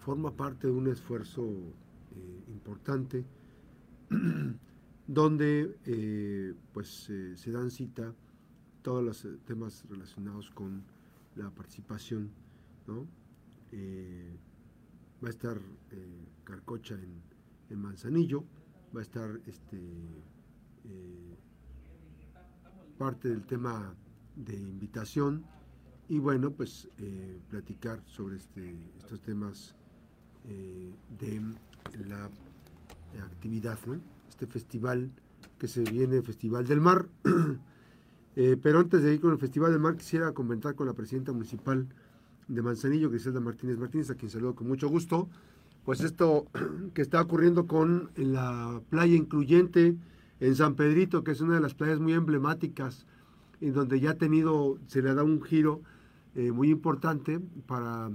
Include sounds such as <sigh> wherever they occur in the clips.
forma parte de un esfuerzo importante <clears throat> donde pues se dan cita todos los temas relacionados con la participación, ¿no? va a estar Carcocha en, Manzanillo, va a estar este parte del tema de invitación y bueno, pues eh, platicar sobre este, estos temas eh, de la actividad, este festival que se viene, Festival del Mar. <clears throat> Eh, pero antes de ir con el Festival del Mar, quisiera comentar con la presidenta municipal de Manzanillo, Griselda Martínez Martínez, a quien saludo con mucho gusto, pues esto <clears throat> que está ocurriendo con la playa incluyente en San Pedrito, que es una de las playas muy emblemáticas, en donde ya ha tenido, se le dado un giro eh, muy importante para,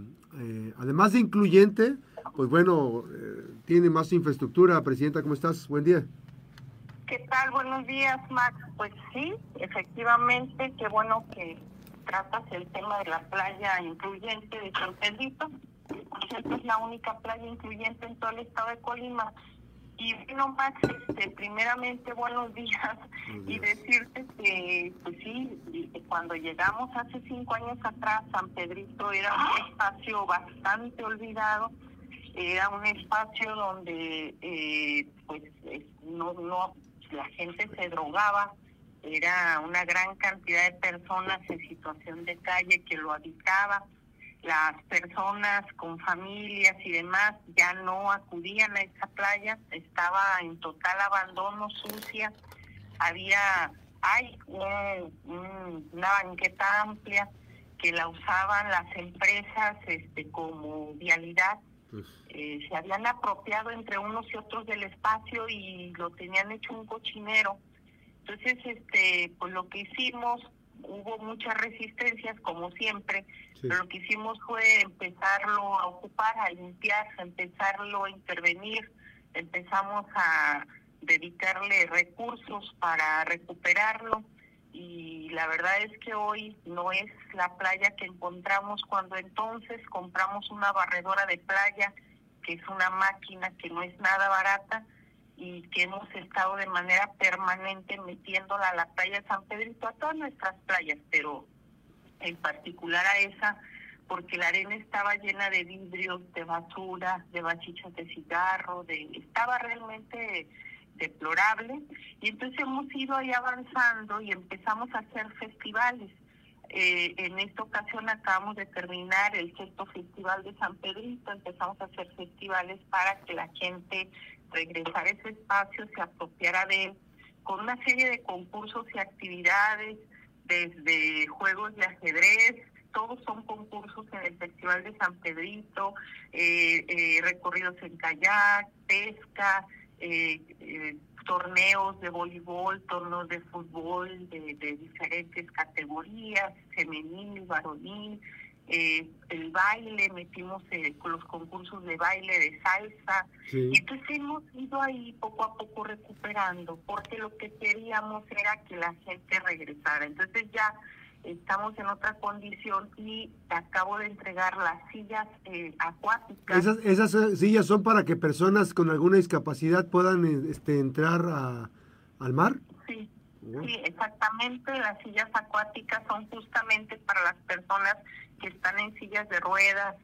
además de incluyente, pues bueno, eh, tiene más infraestructura. Presidenta, ¿cómo estás? Buen día. ¿Qué tal? Buenos días, Max. Pues sí, efectivamente, qué bueno que tratas el tema de la playa incluyente de San Pedrito. Esta es la única playa incluyente en todo el estado de Colima. Y bueno, Max, este, primeramente buenos días y decirte que, pues sí, cuando llegamos hace cinco años atrás, San Pedrito era un espacio bastante olvidado, era un espacio donde, eh, pues, no, no, la gente se drogaba, era una gran cantidad de personas en situación de calle que lo habitaba las personas con familias y demás ya no acudían a esa playa, estaba en total abandono, sucia, había, hay una banqueta amplia que la usaban las empresas este, como vialidad. Eh, se habían apropiado entre unos y otros del espacio y lo tenían hecho un cochinero. Entonces, este, pues lo que hicimos hubo muchas resistencias, como siempre, pero lo que hicimos fue empezarlo a ocupar, a limpiar, a empezarlo a intervenir, empezamos a dedicarle recursos para recuperarlo y la verdad es que hoy no es la playa que encontramos cuando entonces compramos una barredora de playa, que es una máquina que no es nada barata, y que hemos estado de manera permanente metiéndola a la playa de San Pedrito, a todas nuestras playas, pero en particular a esa, porque la arena estaba llena de vidrios, de basura, de bachichas de cigarro, de estaba realmente deplorable. Y entonces hemos ido ahí avanzando y empezamos a hacer festivales. Eh, en esta ocasión acabamos de terminar el sexto festival de San Pedrito, empezamos a hacer festivales para que la gente regresar a ese espacio, se apropiara de él, con una serie de concursos y actividades, desde juegos de ajedrez, todos son concursos en el Festival de San Pedrito, eh, eh, recorridos en kayak, pesca, eh, torneos de voleibol, torneos de fútbol de, de diferentes categorías, femenil, varonil, eh, el baile, metimos eh, con los concursos de baile, de salsa, y entonces hemos ido ahí poco a poco recuperando, porque lo que queríamos era que la gente regresara. Entonces ya estamos en otra condición y acabo de entregar las sillas eh, acuáticas. Esas, esas eh, sillas son para que personas con alguna discapacidad puedan este, entrar a, al mar. Sí. Sí, exactamente. Las sillas acuáticas son justamente para las personas que están en sillas de ruedas,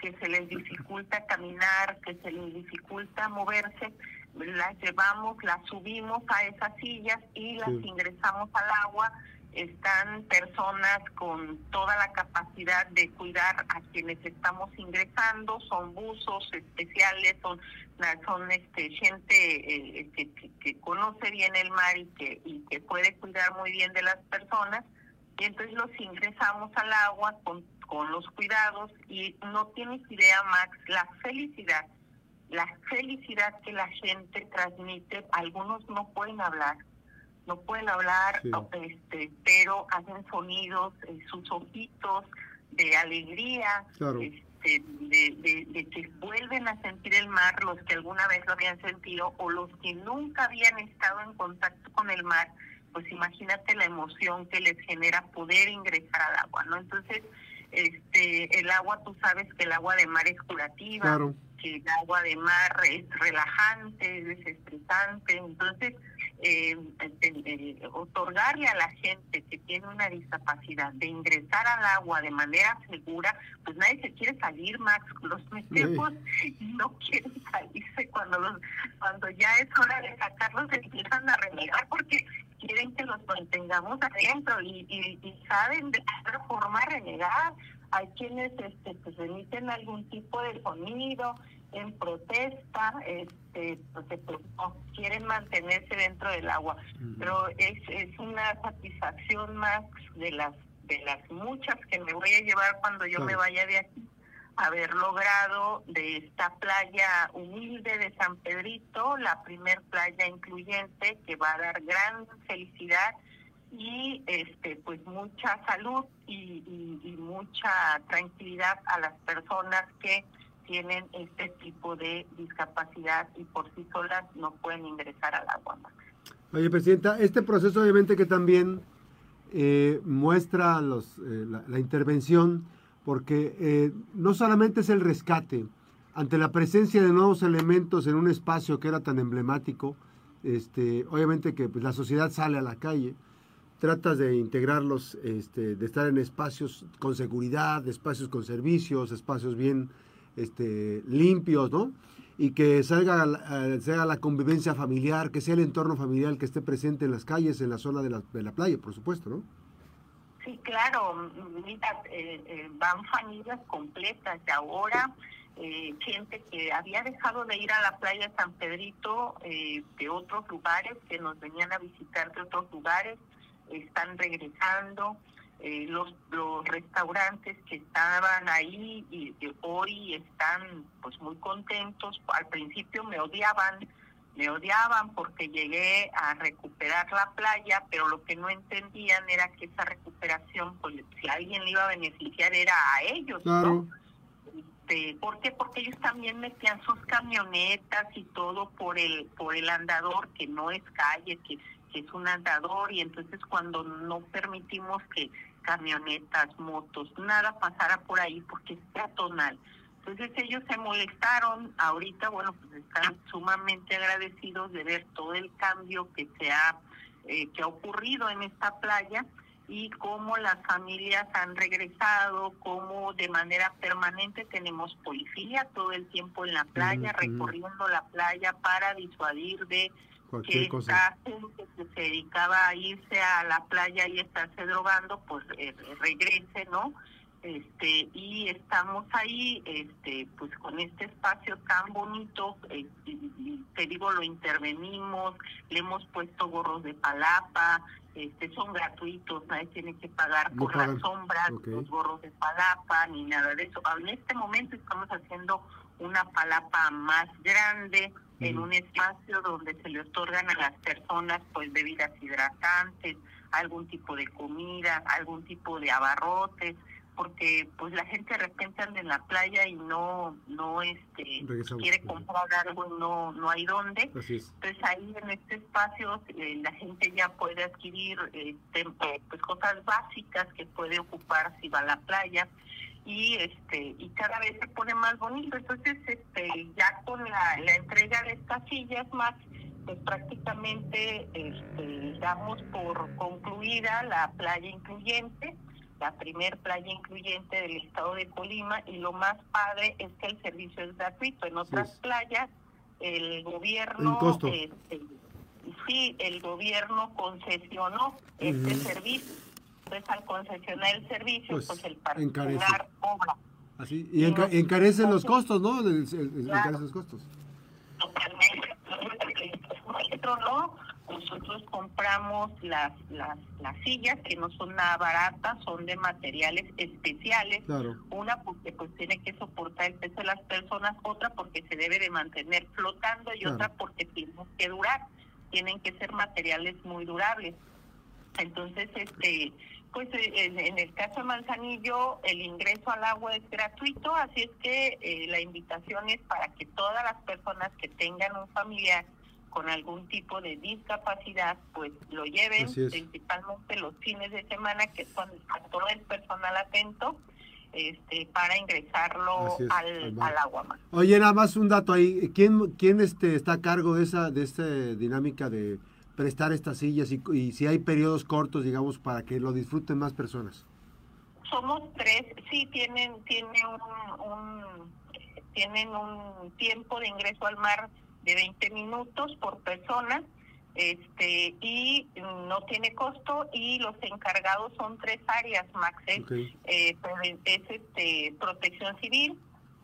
que se les dificulta caminar, que se les dificulta moverse, las llevamos, las subimos a esas sillas y las ingresamos al agua. Están personas con toda la capacidad de cuidar a quienes estamos ingresando, son buzos especiales, son son este gente eh, que, que, conoce bien el mar y que, y que puede cuidar muy bien de las personas. Y entonces los ingresamos al agua con, con los cuidados y no tienes idea, Max, la felicidad, la felicidad que la gente transmite, algunos no pueden hablar, no pueden hablar, este, pero hacen sonidos, en sus ojitos de alegría, este, de, de, que vuelven a sentir el mar, los que alguna vez lo habían sentido o los que nunca habían estado en contacto con el mar pues imagínate la emoción que les genera poder ingresar al agua, ¿no? Entonces, este, el agua, tú sabes que el agua de mar es curativa, que el agua de mar es relajante, es desestresante, entonces eh, otorgarle a la gente que tiene una discapacidad de ingresar al agua de manera segura, pues nadie se quiere salir, Max. Los metemos y no quieren salirse cuando los, cuando ya es hora de sacarlos empiezan a renegar porque quieren que los mantengamos adentro y, y, saben de qué forma renegar. Hay quienes este, pues emiten algún tipo de sonido, en protesta, este, porque pues, no quieren mantenerse dentro del agua. Pero es, es una satisfacción más de las de las muchas que me voy a llevar cuando yo me vaya de aquí, haber logrado de esta playa humilde de San Pedrito, la primer playa incluyente que va a dar gran felicidad y este pues mucha salud y, mucha tranquilidad a las personas que tienen este tipo de discapacidad y por sí solas no pueden ingresar al agua. Oye, Presidenta, este proceso obviamente que también eh, muestra los, eh, la, intervención, porque eh, no solamente es el rescate, ante la presencia de nuevos elementos en un espacio que era tan emblemático, este, obviamente que pues, la sociedad sale a la calle, tratas de integrarlos, este, de estar en espacios con seguridad, espacios con servicios, espacios bien este, limpios, ¿no? Y que salga, eh, sea la convivencia familiar, que sea el entorno familiar que esté presente en las calles, en la zona de la, de la playa, por supuesto, ¿no? Sí, claro, mira, eh, eh, van familias completas y ahora gente que había dejado de ir a la playa San Pedrito de otros lugares, que nos venían a visitar de otros lugares, están regresando. Eh, los, los restaurantes que estaban ahí y hoy están pues muy contentos. Al principio me odiaban, me odiaban porque llegué a recuperar la playa, pero lo que no entendían era que esa recuperación, pues si alguien le iba a beneficiar era a ellos, ¿no? Este, ¿Por qué? Porque ellos también metían sus camionetas y todo por el por el andador que no es calle, que es un andador y entonces cuando no permitimos que camionetas, motos, nada pasara por ahí porque es peatonal. Entonces ellos se molestaron, ahorita bueno pues están sumamente agradecidos de ver todo el cambio que se ha, eh, que ha ocurrido en esta playa y cómo las familias han regresado, cómo de manera permanente tenemos policía todo el tiempo en la playa, recorriendo la playa para disuadir de que esta gente que se dedicaba a irse a la playa y estarse drogando, pues eh, regrese, ¿no? Este, y estamos ahí, este, pues con este espacio tan bonito, eh, te digo, lo intervenimos, le hemos puesto gorros de palapa, este, son gratuitos, nadie tiene que pagar por las sombras, los gorros de palapa, ni nada de eso. En este momento estamos haciendo una palapa más grande, en un espacio donde se le otorgan a las personas pues bebidas hidratantes, algún tipo de comida, algún tipo de abarrotes, porque pues la gente de repente anda en la playa y no no este quiere comprar algo y no no hay dónde. Entonces ahí en este espacio eh, la gente ya puede adquirir este, pues cosas básicas que puede ocupar si va a la playa y este y cada vez se pone más bonito. Entonces este ya con la, entrega de estas sillas más pues prácticamente este, damos por concluida la playa incluyente la primer playa incluyente del estado de Colima y lo más padre es que el servicio es gratuito en otras playas el gobierno este, sí el gobierno concesionó este servicio pues al concesionar el servicio, pues, pues el particular cobra. Así, y, encarecen los costos, ¿no? encarecen los costos. Totalmente. <laughs> no, nosotros compramos las, las, las sillas que no son nada baratas, son de materiales especiales. Claro. Una porque pues tiene que soportar el peso de las personas, otra porque se debe de mantener flotando y otra porque tienen que durar. Tienen que ser materiales muy durables. Entonces, este pues eh, en, el caso de Manzanillo el ingreso al agua es gratuito, así es que eh, la invitación es para que todas las personas que tengan un familiar con algún tipo de discapacidad, pues lo lleven, principalmente los fines de semana, que es cuando está todo el personal atento, este, para ingresarlo al, agua. Oye, nada más un dato ahí. ¿Quién, quién este, está a cargo de esa, de esta dinámica de prestar estas sillas y, si hay periodos cortos, digamos, para que lo disfruten más personas? Somos tres, sí, tienen, tienen un, tienen un tiempo de ingreso al mar de 20 minutos por persona este y no tiene costo y los encargados son tres áreas Max es, eh, es este protección civil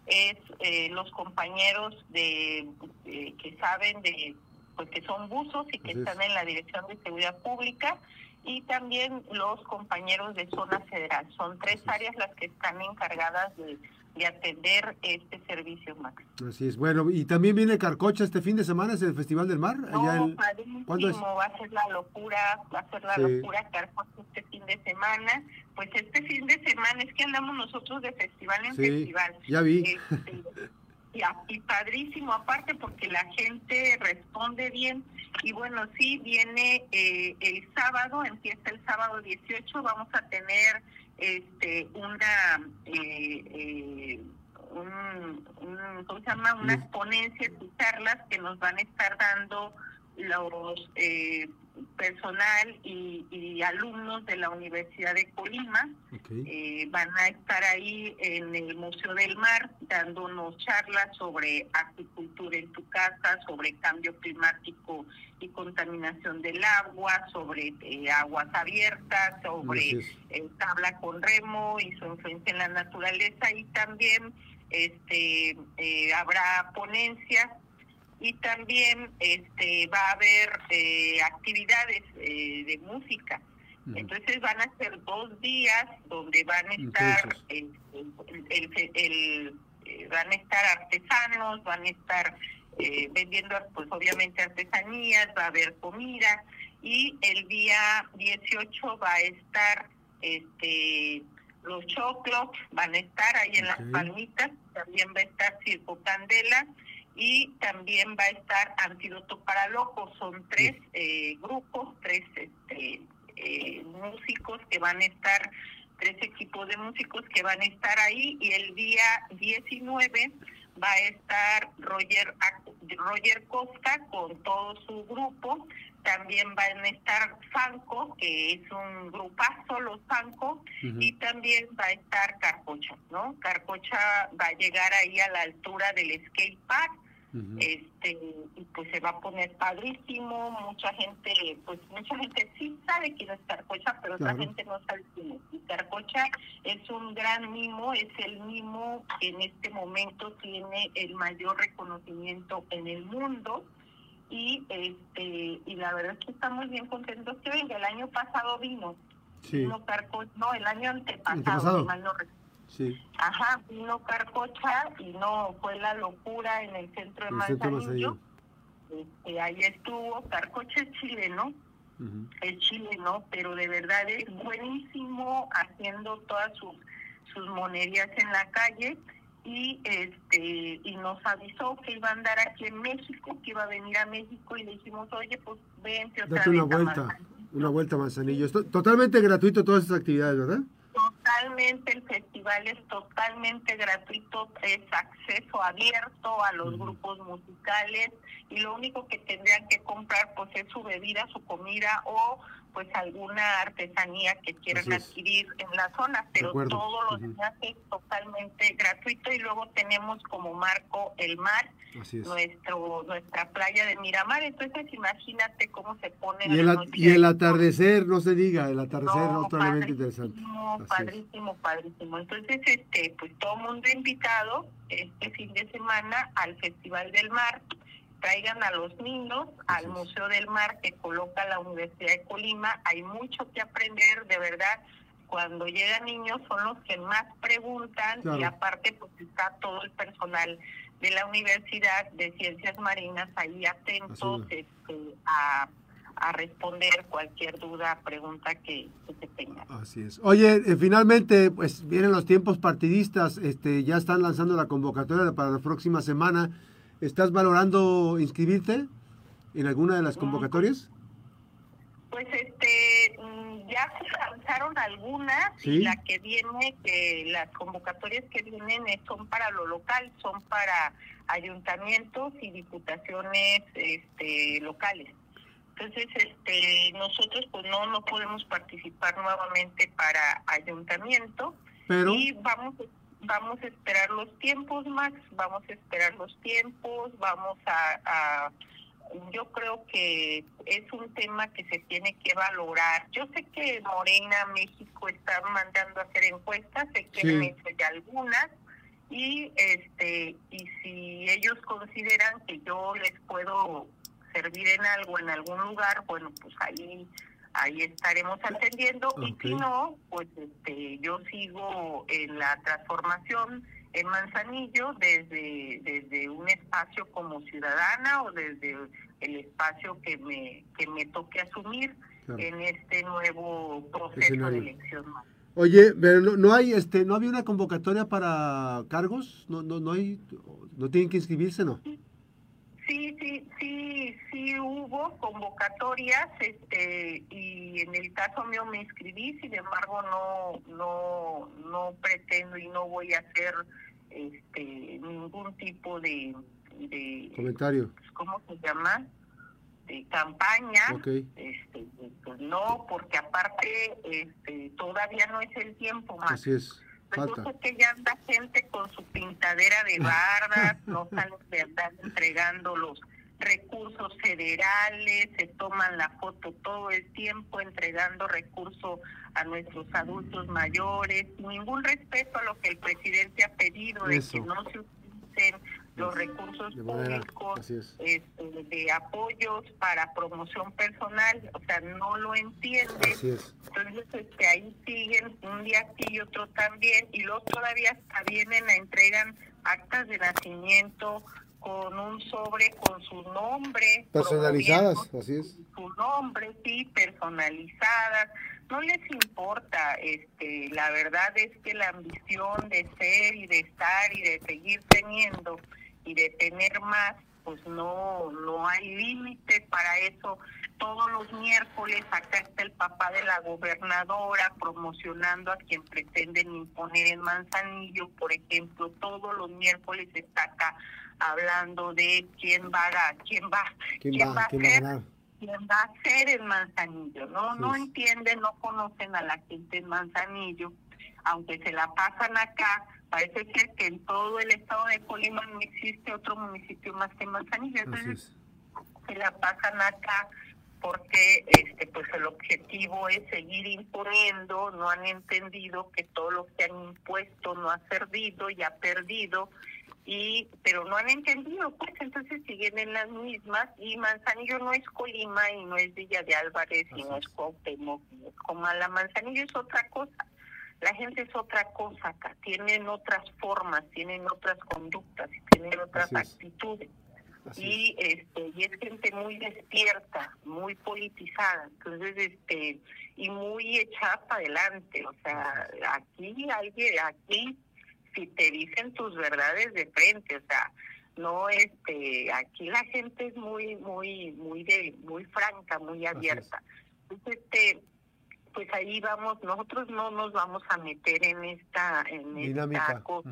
es eh, los compañeros de que saben de pues que son buzos y que están en la dirección de seguridad pública y también los compañeros de zona federal. Son tres áreas las que están encargadas de de atender este servicio, Max. Así es. Bueno, y también viene Carcocha este fin de semana, es el Festival del Mar. No, el... ¿Cuándo es? va a ser la locura, va a ser la locura Carcocha este fin de semana. Pues este fin de semana es que andamos nosotros de festival en festival. Ya vi. Este, y, padrísimo aparte porque la gente responde bien y bueno sí viene eh, el sábado empieza el sábado 18 vamos a tener este una eh, eh, un, ¿cómo se llama? unas ponencias y charlas que nos van a estar dando los eh, personal y, alumnos de la Universidad de Colima eh, van a estar ahí en el Museo del Mar dándonos charlas sobre agricultura en tu casa, sobre cambio climático y contaminación del agua, sobre eh, aguas abiertas, sobre eh, tabla con remo y su influencia en la naturaleza. Y también este habrá ponencias y también este va a haber eh, actividades eh, de música. Entonces van a ser dos días donde van a estar el, el, eh, van a estar artesanos, van a estar vendiendo pues obviamente artesanías, va a haber comida y el día 18 va a estar este los choclos van a estar ahí en las palmitas, también va a estar Circo Candela y también va a estar Antídoto para Locos. Son tres eh, grupos, tres este, eh, músicos que van a estar, tres equipos de músicos que van a estar ahí y el día 19 va a estar Roger, Roger Costa con todo su grupo. También van a estar Fanco, que es un grupazo, los Fanco, y también va a estar Carcocha, ¿no? Carcocha va a llegar ahí a la altura del skate park este y pues se va a poner padrísimo mucha gente pues mucha gente sí sabe quién es Carcocha pero otra gente no sabe quién es. Y Carcocha es un gran mimo es el mimo que en este momento tiene el mayor reconocimiento en el mundo. Y este y la verdad es que estamos bien contentos. Que venga el año pasado vino. Sí. no el año antepasado, mal no recuerdo Sí. Ajá, vino Carcocha y no fue la locura en el centro de Manzanillo. Este, ahí estuvo, Carcocha es chileno, es chileno, pero de verdad es buenísimo haciendo todas sus, sus monerías en la calle y este y nos avisó que iba a andar aquí en México, que iba a venir a México y le dijimos, oye, pues vente otra Date una vuelta, una vuelta a Manzanillo. totalmente gratuito todas esas actividades, ¿verdad? Totalmente, el festival es totalmente gratuito, es acceso abierto a los grupos musicales y lo único que tendrían que comprar pues es su bebida, su comida o pues alguna artesanía que quieran adquirir en la zona, pero todo lo demás es totalmente gratuito y luego tenemos como marco el mar, nuestro nuestra playa de Miramar, entonces imagínate cómo se pone y el, y el atardecer, no se diga, el atardecer no, totalmente interesante. Padrísimo, padrísimo. Entonces, este, pues todo mundo invitado este fin de semana al Festival del Mar traigan a los niños al Museo del Mar que coloca la Universidad de Colima. Hay mucho que aprender, de verdad. Cuando llegan niños son los que más preguntan y aparte pues está todo el personal de la Universidad de Ciencias Marinas ahí atentos este, a, responder cualquier duda, pregunta que, se tenga. Así es. Oye, eh, finalmente, pues vienen los tiempos partidistas, este, ya están lanzando la convocatoria para la próxima semana. ¿Estás valorando inscribirte en alguna de las convocatorias? Pues este, mm, ya avanzaron algunas y la que viene, que las convocatorias que vienen son para lo local, son para ayuntamientos y diputaciones este, locales. Entonces, este, nosotros pues no no podemos participar nuevamente para ayuntamiento Pero... y vamos vamos a esperar los tiempos, Max, vamos a esperar los tiempos, vamos a yo creo que es un tema que se tiene que valorar. Yo sé que Morena México está mandando a hacer encuestas, sé que han hecho ya algunas y este y si ellos consideran que yo les puedo servir en algo en algún lugar, bueno, pues ahí ahí estaremos atendiendo. Y si no, pues este yo sigo en la transformación en Manzanillo desde, desde un espacio como ciudadana o desde el espacio que me, que me toque asumir en este nuevo proceso de elección. Oye, pero no, no, hay, este, no había una convocatoria para cargos, no, no, no hay, no tienen que inscribirse, ¿no? Sí, sí, sí, hubo convocatorias, este, y en el caso mío me inscribí, sin embargo no, no, no pretendo y no voy a hacer, este, ningún tipo de, de comentario. Pues, ¿Cómo se llama? De campaña. Este, pues no, porque aparte, este, todavía no es el tiempo más. Así es Resulta que ya anda gente con su pintadera de <laughs> bardas, no salen de andar entregando los recursos federales, se toman la foto todo el tiempo entregando recursos a nuestros adultos mayores, ningún respeto a lo que el presidente ha pedido de que no se utilicen los recursos públicos este, de apoyos para promoción personal, o sea, no lo entiende. Entonces, este, ahí siguen un día aquí y otro también, y luego todavía hasta vienen a entregan actas de nacimiento con un sobre con su nombre. Personalizadas, así es. Su nombre, sí, personalizadas. No les importa, este, la verdad es que la ambición de ser y de estar y de seguir teniendo y de tener más, pues no, no hay límite para eso. Todos los miércoles acá está el papá de la gobernadora promocionando a quien pretenden imponer en Manzanillo, por ejemplo, todos los miércoles está acá hablando de quién va a quién va, quién, va, a ser quién va a ser en Manzanillo, no no entienden, no conocen a la gente en Manzanillo, aunque se la pasan acá parece ser que en todo el estado de Colima no existe otro municipio más que Manzanillo. Entonces, se la pasan acá porque este pues el objetivo es seguir imponiendo, no han entendido que todo lo que han impuesto no ha servido y ha perdido y pero no han entendido pues entonces siguen en las mismas y Manzanillo no es Colima y no es Villa de Álvarez y no es Cuauhtémoc, como la Manzanillo es otra cosa. La gente es otra cosa acá, tienen otras formas, tienen otras conductas, tienen otras actitudes. y este y es gente muy despierta, muy politizada, entonces este y muy echada para adelante, o sea, aquí alguien aquí si te dicen tus verdades de frente, o sea, no este aquí la gente es muy muy muy de muy franca, muy abierta. Entonces este pues ahí vamos, nosotros no nos vamos a meter en esta, en esta cosa.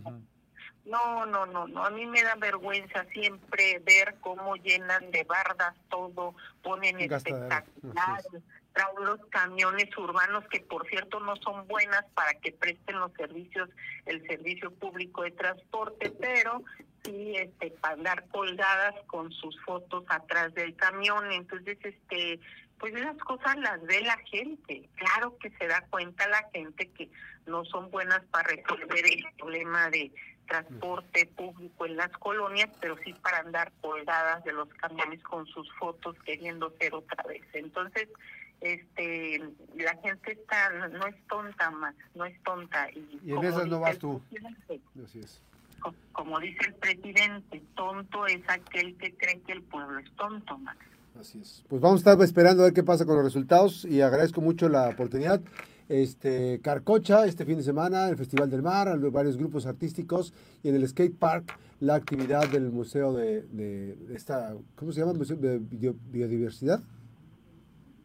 No, no, no, no, a mí me da vergüenza siempre ver cómo llenan de bardas todo, ponen espectaculares, los camiones urbanos que por cierto no son buenas para que presten los servicios, el servicio público de transporte, pero sí este para andar colgadas con sus fotos atrás del camión, entonces este pues esas cosas las ve la gente. Claro que se da cuenta la gente que no son buenas para resolver el problema de transporte público en las colonias, pero sí para andar colgadas de los camiones con sus fotos queriendo ser otra vez. Entonces, este la gente está no es tonta más, no es tonta. Y, en esas no vas tú. Así es. Como dice el presidente, tonto es aquel que cree que el pueblo es tonto, más. Así es. Pues vamos a estar esperando a ver qué pasa con los resultados y agradezco mucho la oportunidad. Este Carcocha este fin de semana, el Festival del Mar, varios grupos artísticos y en el skate park la actividad del Museo de, esta, ¿cómo se llama? Museo de Biodiversidad.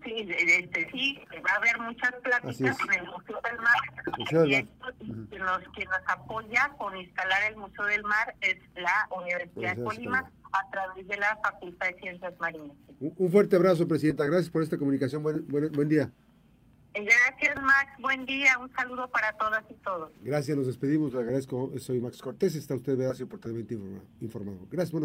Sí, este, sí, va a haber muchas pláticas en el Museo del Mar. Museo del y esto, quien, nos, quien nos apoya con instalar el Museo del Mar es la Universidad de Colima a través de la Facultad de Ciencias Marinas. Un, fuerte abrazo, Presidenta. Gracias por esta comunicación. Buen, buen, buen día. Gracias, Max. Buen día. Un saludo para todas y todos. Gracias, nos despedimos. Le agradezco. Soy Max Cortés. Está usted, Vedacio, oportunamente informado. Gracias, buenos días.